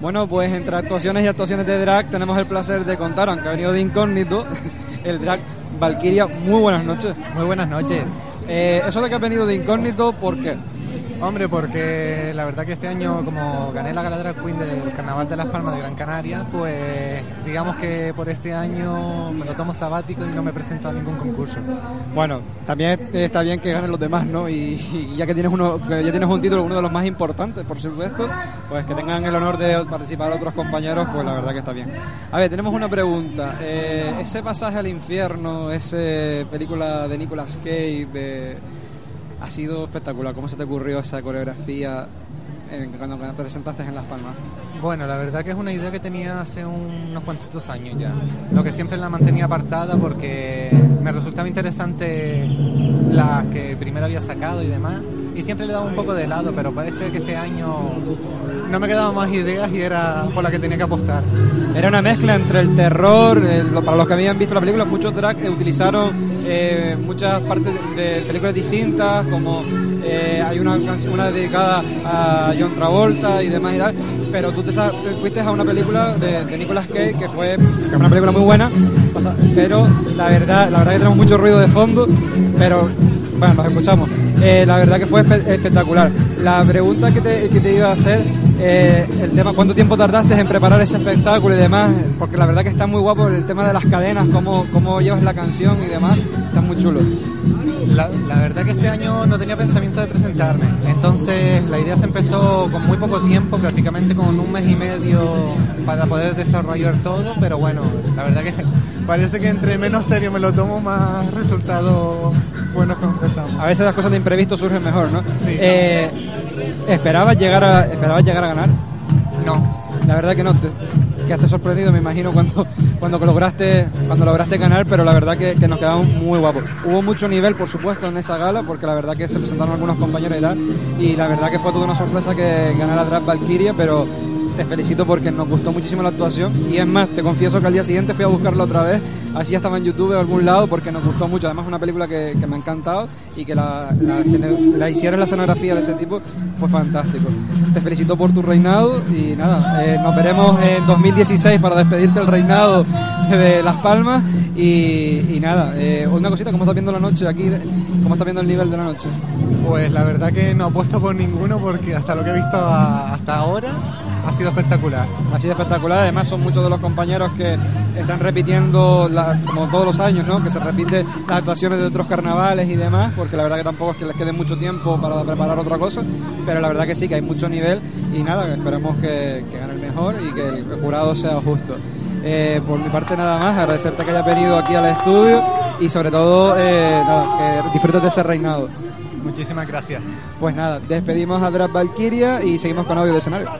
Bueno, pues entre actuaciones y actuaciones de drag tenemos el placer de contar, aunque ha venido de incógnito, el drag Valkyria. Muy buenas noches. Muy buenas noches. Eh, eso de que ha venido de incógnito, ¿por qué? Hombre, porque la verdad que este año, como gané la Gala Drag Queen del Carnaval de Las Palmas de Gran Canaria, pues digamos que por este año me lo tomo sabático y no me presento a ningún concurso. Bueno, también está bien que ganen los demás, ¿no? Y, ya que tienes uno, ya tienes un título, uno de los más importantes, por supuesto, pues que tengan el honor de participar otros compañeros, pues la verdad que está bien. A ver, tenemos una pregunta. Eh, ese pasaje al infierno, esa película de Nicolas Cage, de ha sido espectacular. ¿Cómo se te ocurrió esa coreografía en, cuando te presentaste en Las Palmas? Bueno, la verdad que es una idea que tenía hace unos cuantos años ya. Lo que siempre la mantenía apartada porque me resultaba interesante las que primero había sacado y demás. Y siempre le daba un poco de lado, pero parece que este año no me quedaban más ideas y era por la que tenía que apostar. Era una mezcla entre el terror, el, para los que habían visto la película, muchos tracks utilizaron eh, muchas partes de, películas distintas, como eh, hay una una dedicada a John Travolta y demás y tal, pero tú te, te fuiste a una película de, de, Nicolas Cage que fue, que una película muy buena, pero la verdad, la verdad que tenemos mucho ruido de fondo, pero bueno, nos escuchamos. Eh, la verdad que fue espe espectacular. La pregunta que te, que te iba a hacer, eh, el tema, ¿cuánto tiempo tardaste en preparar ese espectáculo y demás? Porque la verdad que está muy guapo el tema de las cadenas, cómo, cómo llevas la canción y demás, está muy chulo. La, la, verdad que este año no tenía pensamiento de presentarme, entonces la idea se empezó con muy poco tiempo, prácticamente con un mes y medio para poder desarrollar todo, pero bueno, la verdad que parece que entre menos serio me lo tomo, más resultados buenos empezamos. A veces las cosas de imprevisto surgen mejor, ¿no? Sí. Eh, ¿esperabas, llegar a, ¿Esperabas llegar a ganar? No. La verdad que no, te quedaste sorprendido, me imagino, cuando, cuando lograste cuando lograste ganar, pero la verdad que, que, nos quedamos muy guapos. Hubo mucho nivel, por supuesto, en esa gala, porque la verdad que se presentaron algunos compañeros y tal, y la verdad que fue toda una sorpresa que ganara Drag Valkyria, pero te felicito porque nos gustó muchísimo la actuación y es más, te confieso que al día siguiente fui a buscarla otra vez, así estaba en YouTube o algún lado porque nos gustó mucho, además es una película que, me ha encantado y que la, la, la hiciera la escenografía de ese tipo fue fantástico. Te felicito por tu reinado y nada, eh, nos veremos en 2016 para despedirte del reinado de Las Palmas y, nada, eh, una cosita, ¿cómo estás viendo la noche aquí? ¿Cómo estás viendo el nivel de la noche? Pues la verdad que no apuesto por ninguno porque hasta lo que he visto hasta ahora ha sido espectacular. Ha sido espectacular, además son muchos de los compañeros que están repitiendo, la, como todos los años, ¿no? que se repiten las actuaciones de otros carnavales y demás, porque la verdad que tampoco es que les quede mucho tiempo para preparar otra cosa, pero la verdad que sí, que hay mucho nivel y nada, esperemos que, que gane el mejor y que el, el jurado sea justo. Eh, por mi parte nada más, agradecerte que hayas venido aquí al estudio y sobre todo eh, nada, que disfrutes de ese reinado. Muchísimas gracias. Pues nada, despedimos a Drag Valkyria y seguimos con audio de escenario.